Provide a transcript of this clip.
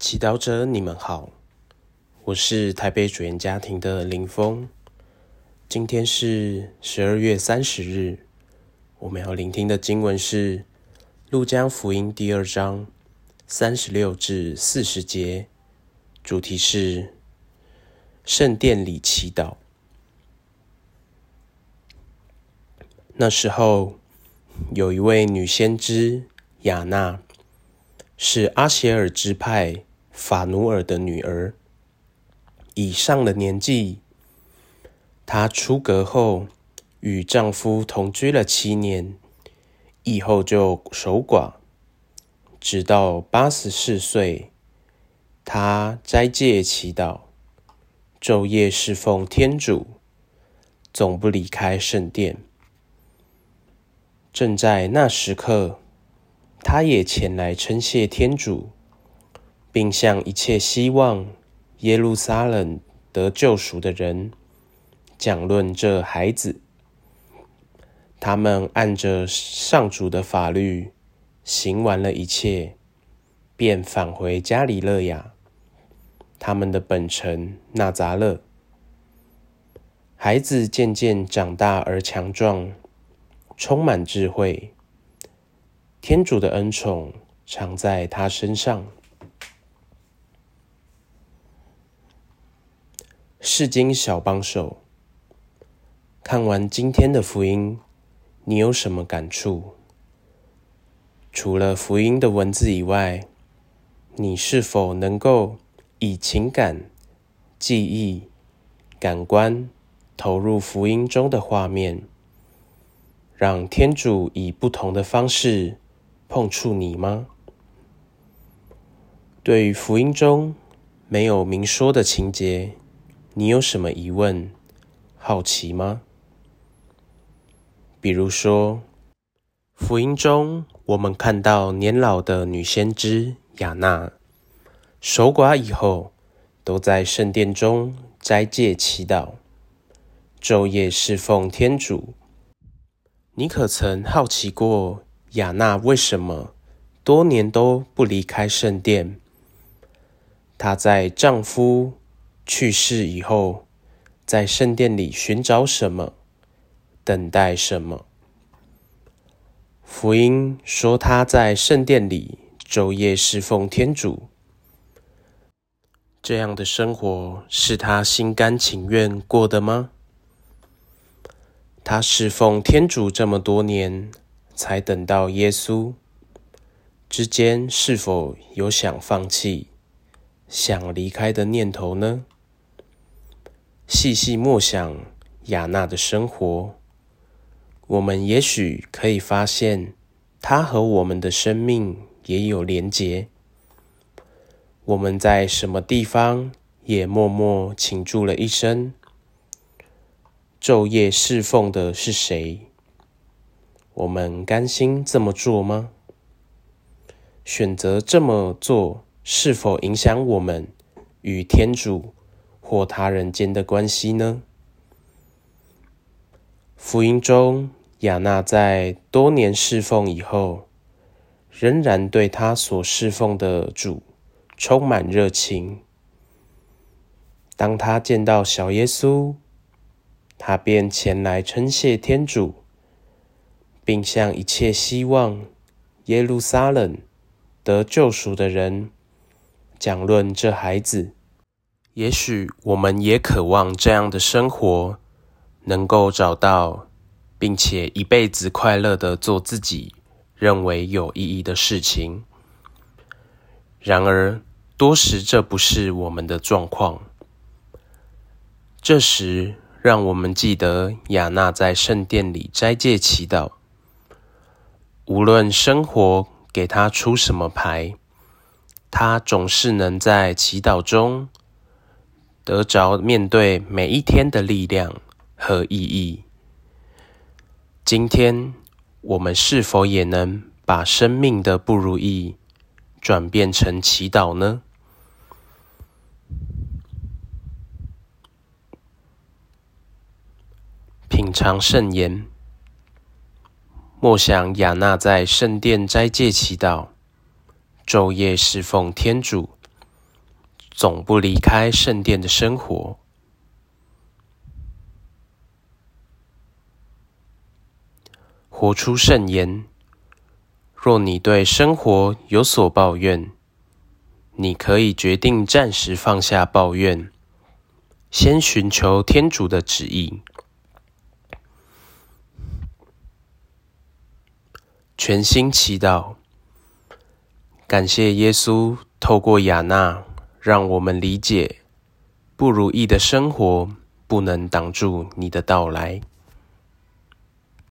祈祷者，你们好，我是台北主言家庭的林峰。今天是十二月三十日，我们要聆听的经文是《路加福音》第二章三十六至四十节，主题是圣殿里祈祷。那时候，有一位女先知雅娜，是阿歇尔支派。法努尔的女儿，已上了年纪。她出阁后，与丈夫同居了七年，以后就守寡，直到八十四岁。她斋戒祈祷，昼夜侍奉天主，总不离开圣殿。正在那时刻，她也前来称谢天主。并向一切希望耶路撒冷得救赎的人讲论这孩子。他们按着上主的法律行完了一切，便返回加里勒亚，他们的本城纳扎勒。孩子渐渐长大而强壮，充满智慧。天主的恩宠常在他身上。世经小帮手，看完今天的福音，你有什么感触？除了福音的文字以外，你是否能够以情感、记忆、感官投入福音中的画面，让天主以不同的方式碰触你吗？对于福音中没有明说的情节。你有什么疑问、好奇吗？比如说，福音中我们看到年老的女先知雅娜守寡以后，都在圣殿中斋戒祈祷，昼夜侍奉天主。你可曾好奇过雅娜为什么多年都不离开圣殿？她在丈夫。去世以后，在圣殿里寻找什么？等待什么？福音说他在圣殿里昼夜侍奉天主，这样的生活是他心甘情愿过的吗？他侍奉天主这么多年，才等到耶稣，之间是否有想放弃、想离开的念头呢？细细默想雅娜的生活，我们也许可以发现，她和我们的生命也有连结。我们在什么地方也默默倾注了一生，昼夜侍奉的是谁？我们甘心这么做吗？选择这么做，是否影响我们与天主？或他人间的关系呢？福音中，雅娜在多年侍奉以后，仍然对他所侍奉的主充满热情。当他见到小耶稣，他便前来称谢天主，并向一切希望耶路撒冷得救赎的人讲论这孩子。也许我们也渴望这样的生活，能够找到，并且一辈子快乐的做自己认为有意义的事情。然而，多时这不是我们的状况。这时，让我们记得雅娜在圣殿里斋戒祈祷，无论生活给她出什么牌，她总是能在祈祷中。得着面对每一天的力量和意义。今天我们是否也能把生命的不如意转变成祈祷呢？品尝圣言，默想雅娜在圣殿斋戒祈祷，昼夜侍奉天主。总不离开圣殿的生活。活出圣言。若你对生活有所抱怨，你可以决定暂时放下抱怨，先寻求天主的旨意。全心祈祷，感谢耶稣透过雅纳，让我们理解不如意的生活不能挡住你的到来。